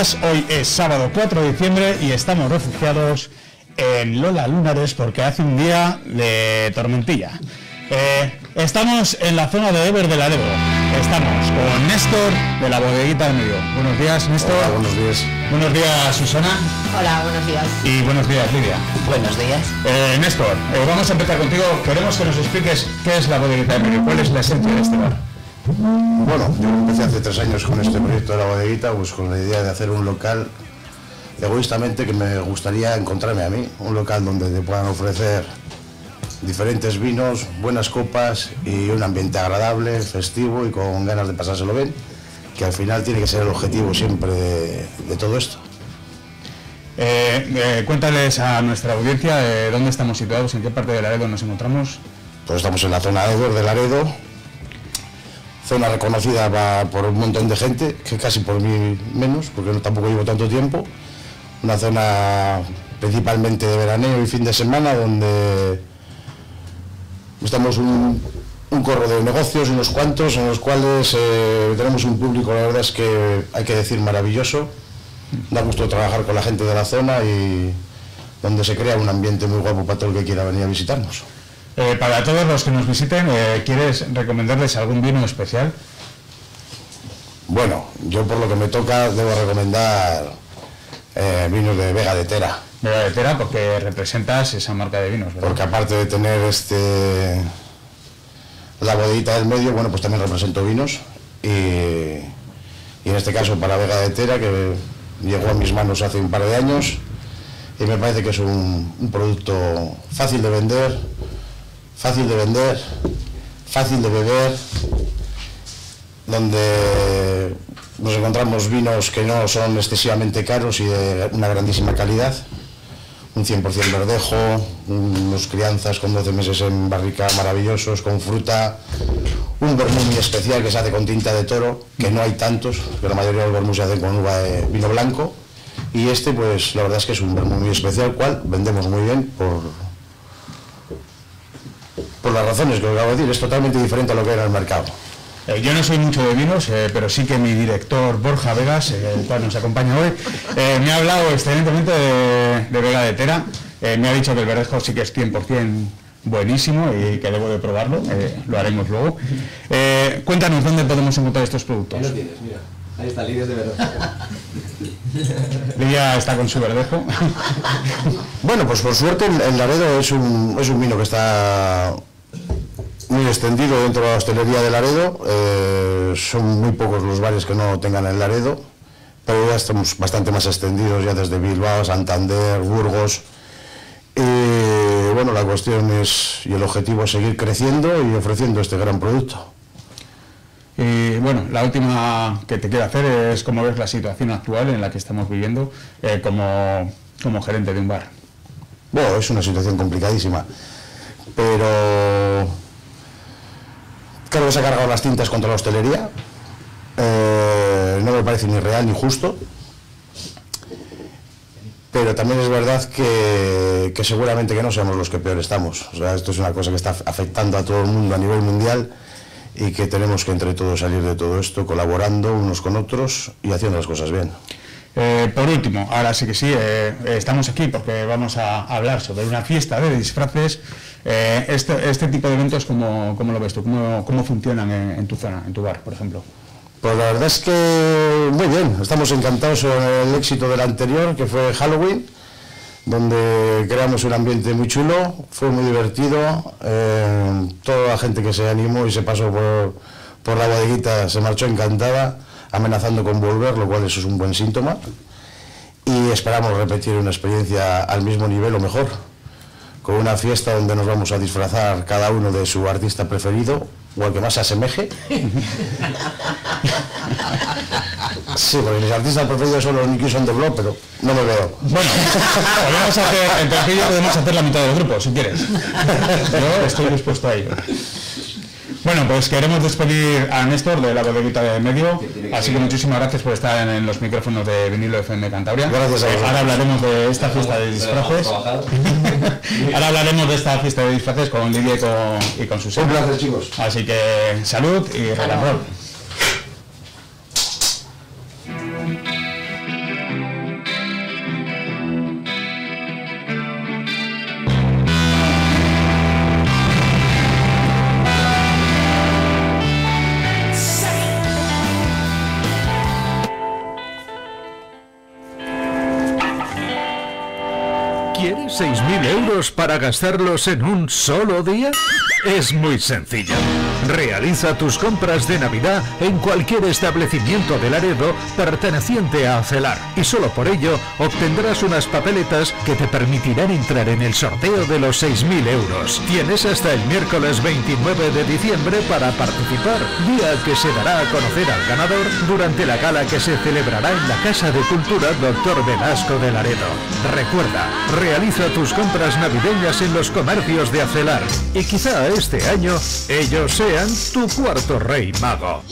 Hoy es sábado 4 de diciembre y estamos refugiados en Lola Lunares porque hace un día de tormentilla. Eh, estamos en la zona de Ever de la Debo. Estamos con Néstor de la bodeguita del medio. Buenos días, Néstor. buenos días. Buenos días, Susana. Hola, buenos días. Y buenos días, Lidia. Buenos días. Eh, Néstor, eh, vamos a empezar contigo. Queremos que nos expliques qué es la bodeguita del medio, cuál es la esencia de este bar. Bueno, yo empecé hace tres años con este proyecto de la bodeguita, pues con la idea de hacer un local egoístamente que me gustaría encontrarme a mí, un local donde te puedan ofrecer diferentes vinos, buenas copas y un ambiente agradable, festivo y con ganas de pasárselo bien, que al final tiene que ser el objetivo siempre de, todo esto. Eh, eh, cuéntales a nuestra audiencia de dónde estamos situados, en qué parte de Laredo nos encontramos. Pues estamos en la zona de de Laredo, zona reconocida por un montón de gente, que casi por mí menos, porque tampoco llevo tanto tiempo. Una zona principalmente de veraneo y fin de semana, donde estamos un, un corro de negocios, unos cuantos, en los cuales eh, tenemos un público, la verdad es que hay que decir maravilloso. Da gusto trabajar con la gente de la zona y donde se crea un ambiente muy guapo para todo el que quiera venir a visitarnos. Eh, para todos los que nos visiten, eh, ¿quieres recomendarles algún vino especial? Bueno, yo por lo que me toca debo recomendar eh, vinos de Vega de Tera. Vega de Tera porque representas esa marca de vinos, Porque aparte de tener este la bodita del medio, bueno, pues también represento vinos y, en este caso para Vega de Tera que llegó a mis manos hace un par de años y me parece que es un producto fácil de vender, fácil de vender, fácil de beber, donde nos encontramos vinos que no son excesivamente caros y de una grandísima calidad, un 100% verdejo, unos crianzas con 12 meses en barrica maravillosos, con fruta, un vermú muy especial que se hace con tinta de toro, que no hay tantos, que la mayoría de los vermús se hacen con uva de vino blanco, y este pues la verdad es que es un vermú muy especial, cual vendemos muy bien por por las razones que os acabo de decir, es totalmente diferente a lo que era el mercado. Eh, yo no soy mucho de vinos, eh, pero sí que mi director Borja Vegas, eh, el cual nos acompaña hoy, me ha hablado excelentemente de, Vega de Tera. me ha dicho que el verdejo sí que es 100% buenísimo y que debo de probarlo, lo haremos luego. cuéntanos dónde podemos encontrar estos productos. Ahí lo tienes, mira. Ahí está, Lidia de verdejo. Lidia está con su verdejo. bueno, pues por suerte el, Laredo es un, es un vino que está muy extendido dentro de la hostelería de Laredo. Eh, son muy pocos los bares que no tengan el Laredo, pero ya estamos bastante más extendidos ya desde Bilbao, Santander, Burgos. Y bueno, la cuestión es y el objetivo es seguir creciendo y ofreciendo este gran producto. Y bueno, la última que te quiero hacer es cómo ves la situación actual en la que estamos viviendo eh, como, como gerente de un bar. Bueno, es una situación complicadísima, pero Creo que se ha cargado las tintas contra la hostelería. Eh, no me parece ni real ni justo. Pero también es verdad que, seguramente que no seamos los que peor estamos. Esto es una cosa que está afectando a todo el mundo a nivel mundial y que tenemos que entre todos salir de todo esto colaborando unos con otros y haciendo las cosas bien. Eh, por último, ahora sí que sí, eh, estamos aquí porque vamos a hablar sobre una fiesta de disfraces eh, este, este, tipo de eventos, ¿cómo, lo ves tú? ¿Cómo, funcionan en, tu zona, en tu bar, por ejemplo? Pues la verdad es que muy bien, estamos encantados con el éxito del anterior, que fue Halloween, donde creamos un ambiente muy chulo, fue muy divertido, eh, toda la gente que se animó y se pasó por, por la bodeguita se marchó encantada, amenazando con volver, lo cual eso es un buen síntoma, y esperamos repetir una experiencia al mismo nivel o mejor con una fiesta donde nos vamos a disfrazar cada uno de su artista preferido o al que más se asemeje. Sí, porque mis artistas preferidos son los Nicky Son the Block, pero no me veo. Bueno, podemos hacer, entre yo podemos hacer la mitad del grupo, si quieres. Yo estoy dispuesto a ello. Bueno, pues queremos despedir a Néstor de la bodeguita de medio, así que muchísimas gracias por estar en, los micrófonos de vinilo FM Cantabria. Gracias a. Ahora hablaremos de esta fiesta de disfraces. Ahora hablaremos de esta fiesta de disfraces con Lidia y con, y con Susana. Un placer, chicos. Así que salud y rock euros para gastarlos en un solo día? Es muy sencillo. Realiza tus compras de Navidad en cualquier establecimiento de Laredo perteneciente a Acelar y solo por ello obtendrás unas papeletas que te permitirán entrar en el sorteo de los 6.000 euros. Tienes hasta el miércoles 29 de diciembre para participar, día que se dará a conocer al ganador durante la gala que se celebrará en la Casa de Cultura Dr. Velasco de Laredo. Recuerda, realiza tus compras navideñas en los comercios de Acelar y quizá este año ellos sean tu cuarto rey mago.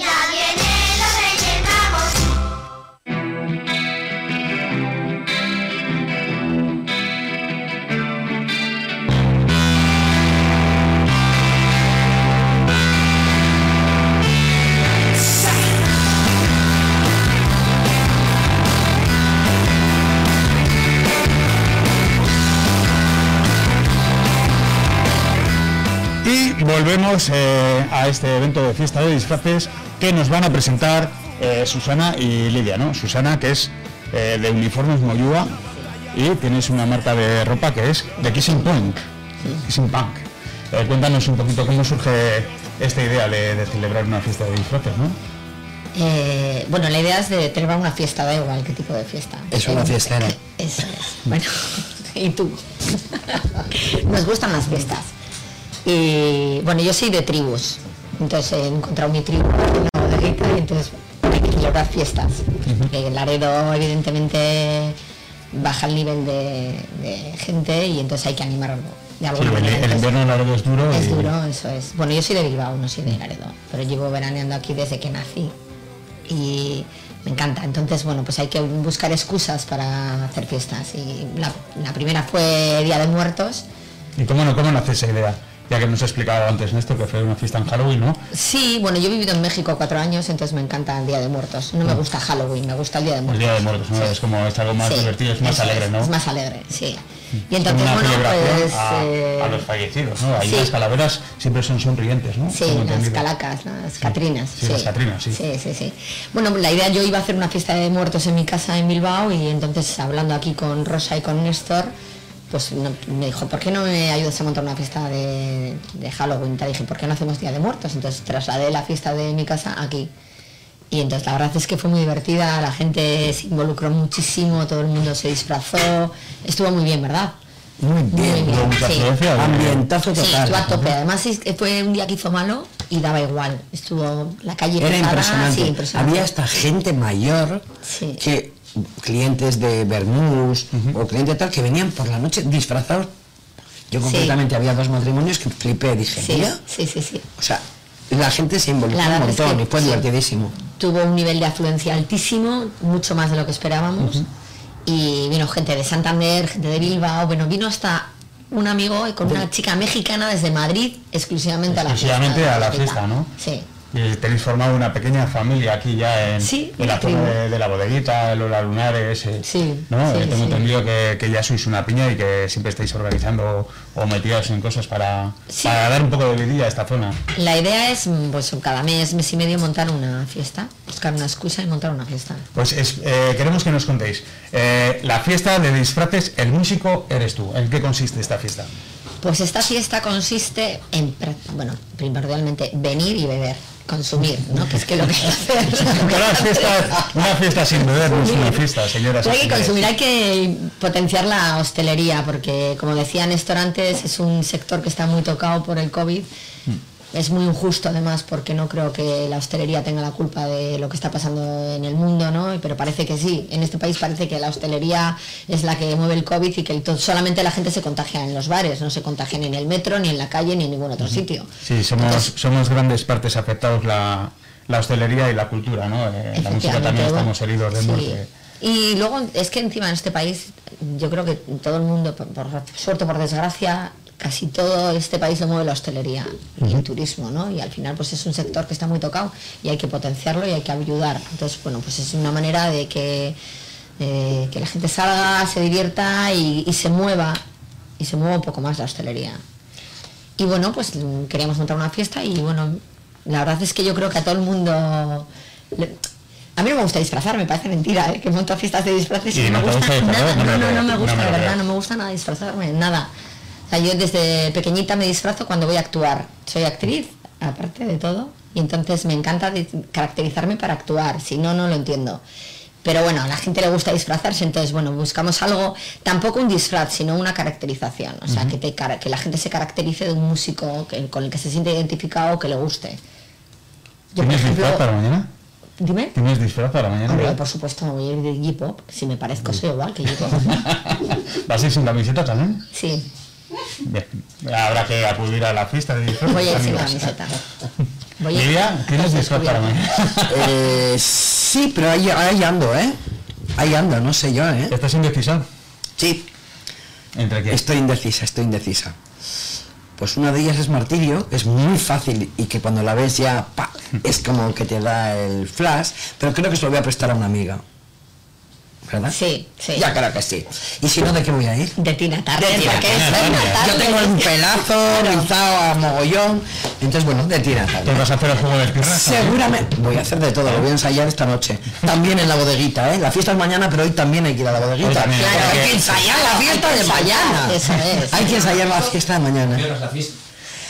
Volvemos eh, a este evento de fiesta de disfraces que nos van a presentar eh, Susana y Lidia, ¿no? Susana, que es eh, de Uniformes Moyúa y tienes una marca de ropa que es de Kissing Punk. Kissing Punk. Eh, cuéntanos un poquito cómo surge esta idea de, de celebrar una fiesta de disfraces, ¿no? Eh, bueno, la idea es de tener una fiesta, da igual qué tipo de fiesta. Es una Eh, fiestera. Eso es. Bueno, y tú. Nos gustan las fiestas. Y bueno, yo soy de tribus. Entonces he encontrado mi tribu en la bodeguita y entonces hay que celebrar fiestas. En Laredo, evidentemente, baja el nivel de, de gente y entonces hay que animarlo de alguna el, manera. el invierno en Laredo es duro. es y- duro, eso es. Bueno, yo soy de Bilbao, no soy de Laredo, pero llevo veraneando aquí desde que nací y me encanta. Entonces, bueno, pues hay que buscar excusas para hacer fiestas. Y la, la primera fue Día de Muertos. ¿Y cómo, no, cómo nace esa idea? Ya que nos ha explicado antes Néstor que fue una fiesta en Halloween, ¿no? Sí, bueno, yo he vivido en México cuatro años, entonces me encanta el Día de Muertos. No me gusta Halloween, me gusta el Día de El Muertos. Día de Muertos, ¿no? Sí. Es como es algo más Sí, divertido, es más eso alegre, ¿no? Es más alegre, sí. Y Como entonces, una bueno, pues... a, eh, a los fallecidos, ¿no? Ahí sí. las calaveras siempre son sonrientes, ¿no? Sí, las entendido. calacas, las catrinas. sí, las catrinas, sí. Sí, sí, sí. Bueno, la idea, yo iba a hacer una fiesta de muertos en mi casa en Bilbao y entonces hablando aquí con Rosa y con Néstor, pues no- me dijo, ¿por qué no me ayudas a montar una fiesta de, de Halloween? Te dije, ¿por qué no hacemos Día de Muertos? Entonces trasladé la fiesta de mi casa aquí. Y entonces la verdad es que fue muy divertida, la gente se involucró muchísimo, todo el mundo se disfrazó, estuvo muy bien, ¿verdad? Muy bien. Hubo mucha sí. Ambientazo Sí, total. estuvo a tope. Además fue un día que hizo malo y daba igual. Estuvo la calle Era petada, impresionante. sí, impresionante. Había hasta gente mayor Sí. que clientes de Bermús o clientes tal que venían por la noche disfrazados. Yo Sí. concretamente había dos matrimonios que flipé, dije, Sí, mira, sí, sí, sí. o sea, la gente se involucró un es montón que y fue sí. divertidísimo. Tuvo un nivel de afluencia altísimo, mucho más de lo que esperábamos. Y vino gente de Santander, gente de Bilbao, bueno, vino hasta un amigo con una chica mexicana desde Madrid exclusivamente a la fiesta. Exclusivamente a la fiesta, ¿no? Sí. Y tenéis formado una pequeña familia aquí ya en, Sí, en la zona de, de la bodeguita, Lola Lunares. eh, Sí, ¿no? sí, Eh, Tengo entendido que, que ya sois una piña y que siempre estáis organizando o metidos en cosas para, para dar un poco de vidilla a esta zona. La idea es, pues cada mes, mes y medio montar una fiesta, buscar una excusa y montar una fiesta. Pues es- eh, queremos que nos contéis. eh, la fiesta de disfraces, el músico eres tú. ¿En qué consiste esta fiesta? Pues esta fiesta consiste en, bueno, primordialmente venir y beber. Consumir, ¿no? Que es que lo que hay que hacer. Una fiesta, una fiesta sin beber no es una fiesta, señoras Hay que consumir, hay que potenciar la hostelería, porque como decía Néstor antes, es un sector que está muy tocado por el COVID. Es muy injusto además porque no creo que la hostelería tenga la culpa de lo que está pasando en el mundo, ¿no? Pero parece que sí. En este país parece que la hostelería es la que mueve el COVID y que el solamente la gente se contagia en los bares, no se contagia ni en el metro, ni en la calle, ni en ningún otro sitio. Sí, somos, somos grandes partes afectados la, la hostelería y la cultura, ¿no? Eh, la música también bueno, estamos heridos de sí. muerte. Y luego es que encima en este país, yo creo que todo el mundo, por, por suerte o por desgracia, casi todo este país lo mueve la hostelería y el turismo, ¿no? Y al final pues es un sector que está muy tocado y hay que potenciarlo y hay que ayudar. Entonces, bueno, pues es una manera de que, eh, que la gente salga, se divierta y, y se mueva, y se mueva un poco más la hostelería. Y bueno, pues queríamos montar una fiesta y bueno, la verdad es que yo creo que a todo el mundo... le- a mí no me gusta disfrazar, me parece mentira, ¿eh? que monto fiestas de disfraces y, ¿Y no me gusta nada, no, No no, me gusta, de verdad, no me gusta nada disfrazarme, nada. O sea, yo desde pequeñita me disfrazo cuando voy a actuar. Soy actriz, aparte de todo, y entonces me encanta caracterizarme para actuar, si no, no lo entiendo. Pero bueno, a la gente le gusta disfrazarse, entonces bueno, buscamos algo, tampoco un disfraz, sino una caracterización. O sea, que, te que la gente se caracterice de un músico que- con el que se siente identificado, que le guste. Yo, ¿Tienes disfraz ejemplo, para mañana? dime. ¿Tienes disfraz para mañana? Hombre, por supuesto me voy a ir de J-Pop, si me parezco soy igual que J-Pop. ¿Vas a ir sin camiseta también? Sí. Habrá que acudir a la fiesta de disfraz. voy a ir sin camiseta. Voy a ir- Lidia, ¿tienes disfraz para mañana? Eh, sí, pero ahí, ahí ando, ¿eh? Ahí ando, no sé yo, ¿eh? ¿Estás indecisa? Sí, ¿Entre qué? estoy indecisa, estoy indecisa. Pues una de ellas es martirio, que es muy fácil y que cuando la ves ya pa, es como que te da el flash, pero creo que se lo voy a prestar a una amiga. ¿Verdad? Sí, sí. Ya, claro que sí. ¿Y si no, de qué voy a ir? De Tina Turner, De Tina porque es Turner. Tina Yo Turner. tengo un pelazo rizado a mogollón, entonces bueno, de Tina ¿Te Turner. vas a hacer el juego de espirras? Seguramente voy a hacer de todo, lo voy a ensayar esta noche. También en la bodeguita, ¿eh? La fiesta es mañana, pero hoy también hay que ir a la bodeguita. Claro, hay que ensayar la fiesta de mañana. ensayar, eso es. Hay que ensayar la fiesta de mañana.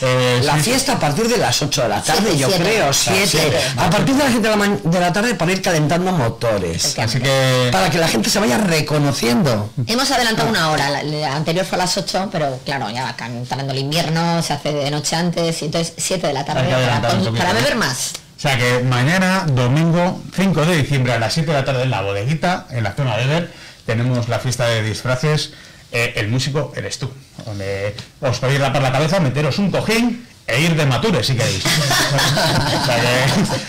Viernes la fiesta. Eh, La sí, fiesta a partir de las 8 de la tarde, Siete, yo siete. creo, Ah, 7. siete. A partir de las 7 de la, de la tarde para ir calentando motores. Así que... Para que la gente se vaya reconociendo. Hemos adelantado una hora, la, la anterior fue a las 8, pero claro, ya va entrando el invierno, se hace de noche antes, y entonces 7 de la tarde para, para beber más. O sea que mañana, domingo 5 de diciembre a las 7 de la tarde en la bodeguita, en la zona de Ver, tenemos la fiesta de disfraces. Eh, el músico eres tú. Donde os podéis rapar la cabeza, meteros un cojín e ir de mature si queréis. o sea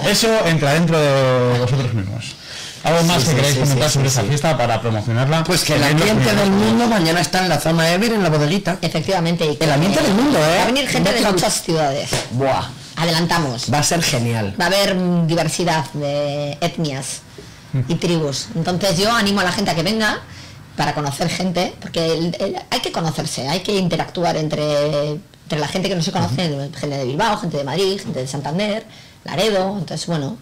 que eso entra dentro de vosotros mismos. ¿Algo más Sí, que sí, queréis sí, comentar sí, sobre sí. fiesta para promocionarla? Pues que el ambiente del mundo mañana está en la zona Ever, en la bodeguita. Efectivamente. y El ambiente del mundo, ¿eh? Va a venir gente de muchas ciudades. Buah, Adelantamos. va a ser genial. Va a haber diversidad de etnias y tribus. Entonces yo animo a la gente a que venga para conocer gente, porque el- el- hay que conocerse, hay que interactuar entre, entre la gente que no se conoce, gente de Bilbao, gente de Madrid, gente de Santander, Laredo, entonces bueno,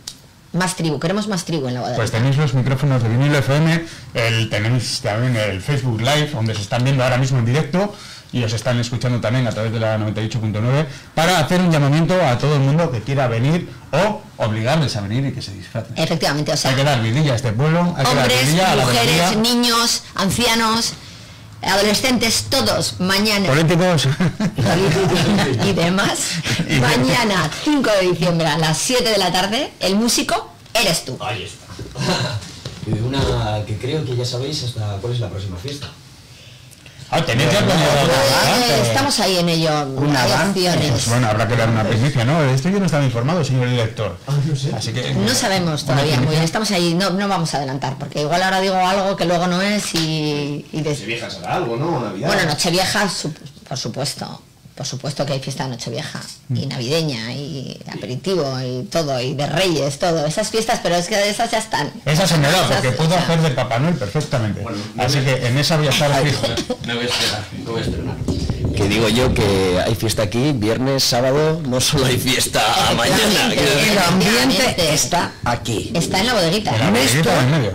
más tribu, queremos más tribu en la Pues bodeguita. tenéis los micrófonos de vinilo FM, el, tenéis también el Facebook Live, donde se están viendo ahora mismo en directo y os están escuchando también a través de la 98.9 para hacer un llamamiento a todo el mundo que quiera venir o obligarles a venir y que se disfracen. Efectivamente, o sea, Hay que dar vidilla a este pueblo, hay que dar hombres, a la mujeres, niños, ancianos, adolescentes, todos, mañana. políticos. y demás. Y- Mañana, 5 de diciembre, a las 7 de la tarde, el músico eres tú. Ahí está. Y de una que creo que ya sabéis hasta cuál es la próxima fiesta. Ah, tenéis ya Eh, planeado. estamos ahí en ello. Una. Pues bueno, habrá que dar una primicia, ¿no? Esto yo no estaba informado, señor director. Así que... No sabemos todavía muy bien, estamos ahí, no, no vamos a adelantar, porque igual ahora digo algo que luego no es y, y des- vieja será algo, ¿no? Navidad. Bueno, Nochevieja, su- por supuesto, por supuesto que hay fiesta de Nochevieja, y Mm. navideña, y aperitivo, y todo, y de Reyes, todo, esas fiestas, pero es que esas ya están. Esa se me da, Esas- porque puedo hacer de Papá Noel perfectamente. Bueno, no Así me- que en esa voy a estar fijo. No voy a estrenar, no voy a estrenar. Que digo yo que hay fiesta aquí, viernes, sábado, no solo hay fiesta mañana. El ambiente está aquí. Está en la bodeguita. En Néstor. en medio.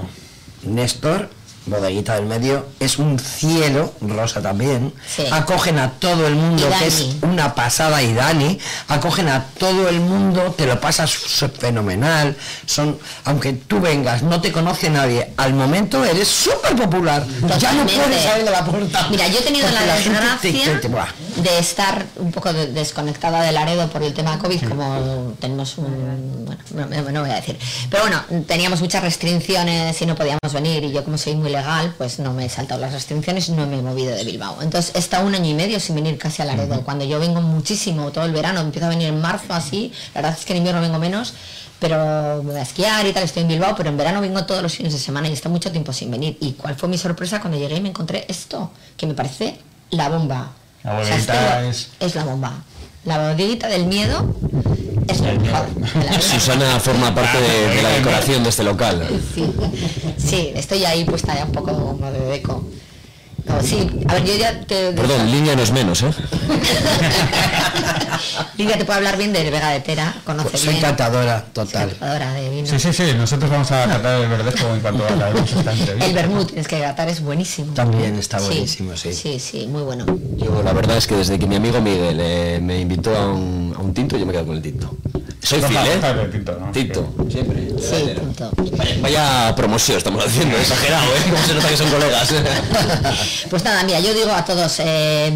Néstor bodeguita del medio, es un cielo, Rosa también. Sí. Acogen a todo el mundo, que es una pasada, y Dani, acogen a todo el mundo, te lo pasas fenomenal. Son, aunque tú vengas, no te conoce nadie, al momento eres súper popular. Ya no puedes salir de la puerta. Mira, yo he tenido la, te- desgracia te- te- buah. De estar un poco de- desconectada del Laredo por el tema COVID, como tenemos un... Bueno, no, no voy a decir. Pero bueno, teníamos muchas restricciones y no podíamos venir y yo como soy muy legal, pues no me he saltado las restricciones y no me he movido de Bilbao. Entonces he estado un año y medio sin venir casi a Laredo. Cuando yo vengo muchísimo todo el verano, empiezo a venir en marzo así, la verdad es que en invierno vengo menos, pero me voy a esquiar y tal, estoy en Bilbao, pero en verano vengo todos los fines de semana y está mucho tiempo sin venir. ¿Y cuál fue mi sorpresa cuando llegué y me encontré esto? Que me parece la bomba. La O sea, es que bodeguita lo- es- es la bomba. La bodeguita del miedo es la mejor. Susana forma parte de, de la decoración de este local. Sí, sí, estoy ahí puesta ya un poco como de deco. No, sí, a ver, yo ya te... Perdón, línea no es menos, ¿eh? Lidia te puede hablar bien de Vega de Tera, conoce Pues Soy bien. catadora total. catadora de vino. Sí, sí, sí, nosotros vamos a tratar el verdejo en cuanto acabemos esta entrevista. El vermut, tienes que catar, es buenísimo. También está buenísimo, sí. Sí, sí, muy bueno. Yo la verdad es que desde que mi amigo Miguel eh, me invitó a un, a un tinto, yo me quedo con el tinto. Soy fiel, ¿eh? de tinto, ¿no? Tinto, siempre. Sí, punto. Vaya, vaya promoción estamos haciendo, exagerado, ¿eh? Como se nota que son colegas. Pues nada, mira, yo digo a todos, eh,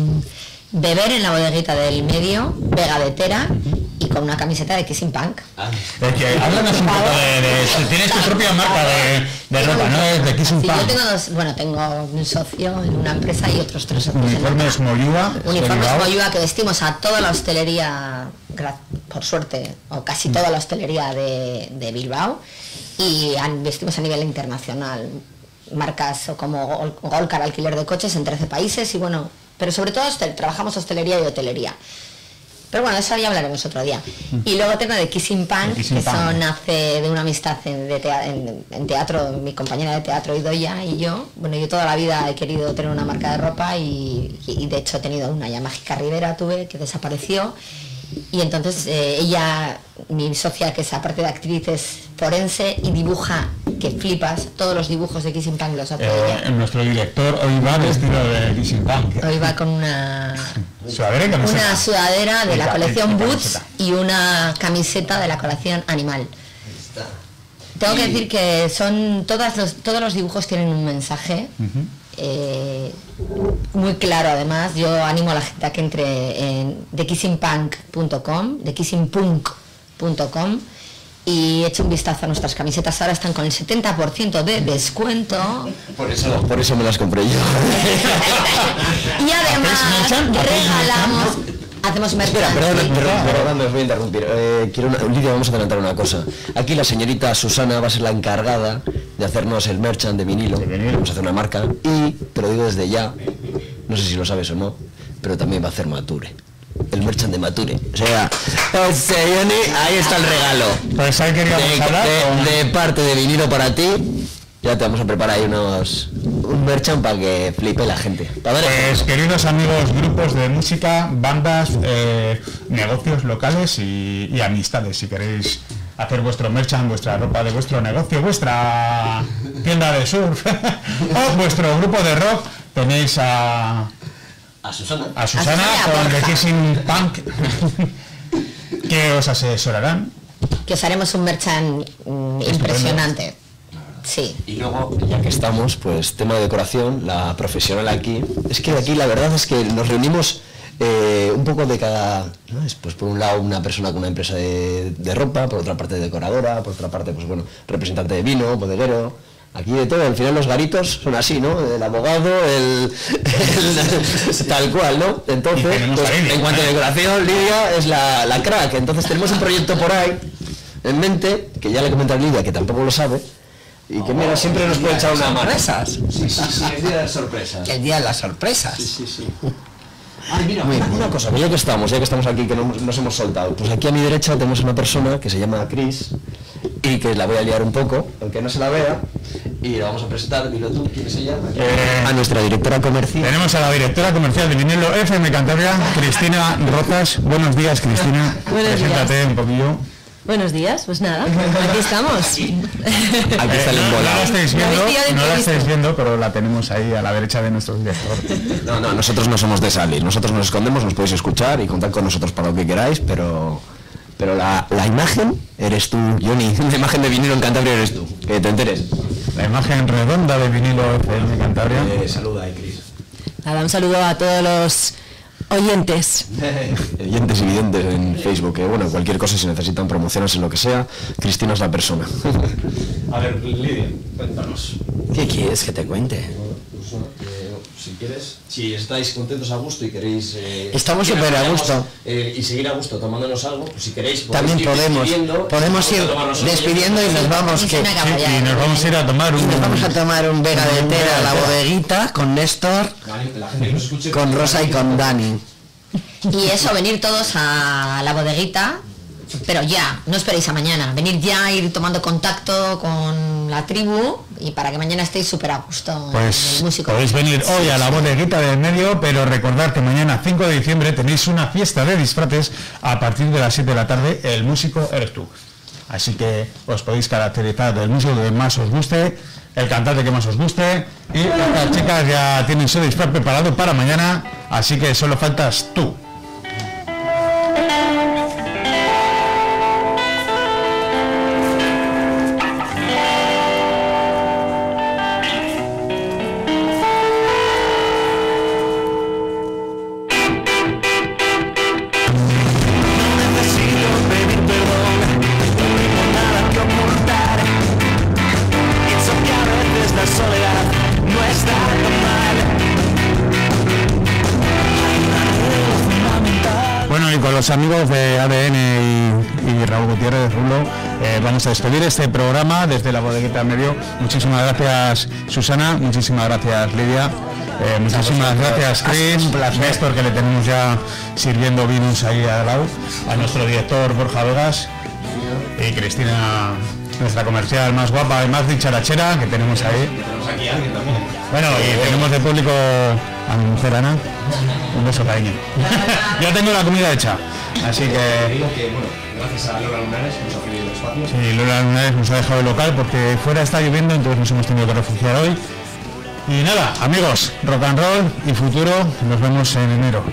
beber en la bodeguita del medio, Vega de Tera y con una camiseta de Kissing Punk. Es que háblanos un poco de, de- tienes tu propia marca de, de ropa, ¿no? Es de Kissing Sí, yo Punk. tengo dos, bueno, tengo un socio en una empresa y otros tres socios Uniformes. Moyúa. Uniformes. Moyúa que vestimos a toda la hostelería, por suerte, o casi toda la hostelería de, de Bilbao y vestimos a nivel internacional marcas como Gol- Golcar alquiler de coches en 13 países y bueno, pero sobre todo hostel- trabajamos hostelería y hotelería. Pero bueno, eso ya hablaremos otro día. Y luego tengo de Kissing Punk, De Kissing que Punk. son hace de una amistad en, de tea- en- en teatro, mi compañera de teatro Idoya y yo. Bueno, yo toda la vida he querido tener una marca de ropa y, y- y de hecho he tenido una ya Mágica Rivera, tuve, que desapareció. Y entonces eh, ella, mi socia, que es aparte de actriz, es forense y dibuja, que flipas, todos los dibujos de Kissing Punk los hace Eh, ella. nuestro director hoy va vestido de Kissing Punk. Hoy va con una Sudadera y camiseta. una sudadera de la colección Boots y una camiseta de la colección Animal. Tengo que decir que son todas los, todos los dibujos tienen un mensaje eh, muy claro además. Yo animo a la gente a que entre en thekissingpunk.com, thekissingpunk.com y eche un vistazo a nuestras camisetas. Ahora están con el 70% de descuento. Por eso, por eso me las compré yo. y además regalamos, hacemos Espera, merchandising. perdón, perdón, perdón, os voy a interrumpir. Eh, quiero una- Lidia, vamos a adelantar una cosa. Aquí la señorita Susana va a ser la encargada de hacernos el merchant de vinilo. Vamos a hacer una marca. Y, te lo digo desde ya, no sé si lo sabes o no, pero también va a hacer Mature. El merchant de Mature. O sea, Johnny, ahí está el regalo. Pues ahí queríamos De, hablar. de- de parte de vinilo para ti. Ya te vamos a preparar ahí unos un merchant para que flipe la gente. Ver Pues queridos amigos, grupos de música, bandas, eh, negocios locales y, y amistades, si queréis hacer vuestro merchant, vuestra ropa de vuestro negocio, vuestra tienda de surf o vuestro grupo de rock, tenéis a, a Susana. a Susana con The. Kissing Punk que os asesorarán. que os haremos un merchan mm, impresionante. Sí. Y luego, ya que estamos, pues tema de decoración, la profesional aquí. Es que aquí la verdad es que nos reunimos eh, un poco de cada... ¿no? Es, pues por un lado una persona con una empresa de, de ropa, por otra parte decoradora, por otra parte, pues bueno, representante de vino, bodeguero. Aquí de todo, al final los garitos son así, ¿no? El abogado, el, el- tal cual, ¿no? Entonces, pues, en cuanto a decoración, Lidia es la, la crack. Entonces tenemos un proyecto por ahí en mente, que ya le comenté a Lidia, que tampoco lo sabe, y que mira, siempre nos puede echar una mano. sorpresas. Sí, sí, sí, es día de sorpresas. El día de las sorpresas. Ay, mira, una cosa, que ya que estamos, ya que estamos aquí, que no- nos hemos soltado, pues aquí a mi derecha tenemos una persona que se llama Chris y que la voy a liar un poco, aunque no se la vea, y la vamos a presentar, dilo tú, ¿quién es ella? Eh, a nuestra directora comercial. Tenemos a la directora comercial de Vinilo FM Cantabria, Cristina Rozas. Buenos días, Cristina. Buenos días. Preséntate un poquillo. Buenos días, pues nada, aquí estamos. Aquí está el no, no la embolado. estáis viendo, no la estáis viendo, pero la tenemos ahí a la derecha de nuestro director. No, no, nosotros no somos de salir, nosotros nos escondemos, nos podéis escuchar y contar con nosotros para lo que queráis, pero pero la, la imagen eres tú, Johnny, la imagen de vinilo en Cantabria eres tú, que te enteres. La imagen redonda de vinilo FM Cantabria. Eh, saluda ahí, Cris. Nada, un saludo a todos los oyentes. Oyentes y videntes en Facebook, que bueno, cualquier cosa si necesitan promociones en lo que sea, Cristina es la persona. A ver, Lidia, cuéntanos. ¿Qué quieres que te cuente? Si quieres, si estáis contentos a gusto y queréis... eh, Estamos súper a gusto. eh, y seguir a gusto tomándonos algo, pues si queréis... También ir podemos, despidiendo, podemos ir despidiendo y nos vamos que y nos vamos a ir a tomar un... nos vamos a tomar un Vega de Tera a la bodeguita con Néstor, con Rosa y con Dani. Y eso, venir todos a la bodeguita, pero ya, no esperéis a mañana. Venir ya, ir tomando contacto con la tribu y para que mañana estéis súper a gusto. Pues el músico. podéis venir hoy a la bodeguita del medio, pero recordad que mañana 5 de diciembre tenéis una fiesta de disfraces a partir de las 7 de la tarde. El músico eres tú. Así que os podéis caracterizar del músico que más os guste, el cantante que más os guste y estas chicas ya tienen su disfraz preparado para mañana, así que solo faltas tú. Los amigos de ADN y, y Raúl Gutiérrez Rulo, eh, vamos a despedir este programa desde la bodeguita medio. Muchísimas gracias Susana, muchísimas gracias Lidia, eh, muchísimas gracias Chris, Néstor que le tenemos ya sirviendo vinos ahí al lado, a nuestro director Borja Vegas y Cristina, nuestra comercial más guapa y más dicharachera que tenemos ahí. Bueno, y tenemos de público a mi mujer Ana. Un beso, cariño. ya tengo la comida hecha. Así que digo que, bueno, gracias a Lola Lunares nos ha el espacio. sí, Lola Lunares nos ha dejado el local porque fuera está lloviendo, entonces nos hemos tenido que refugiar hoy. Y nada, amigos, rock and roll y futuro, nos vemos en enero.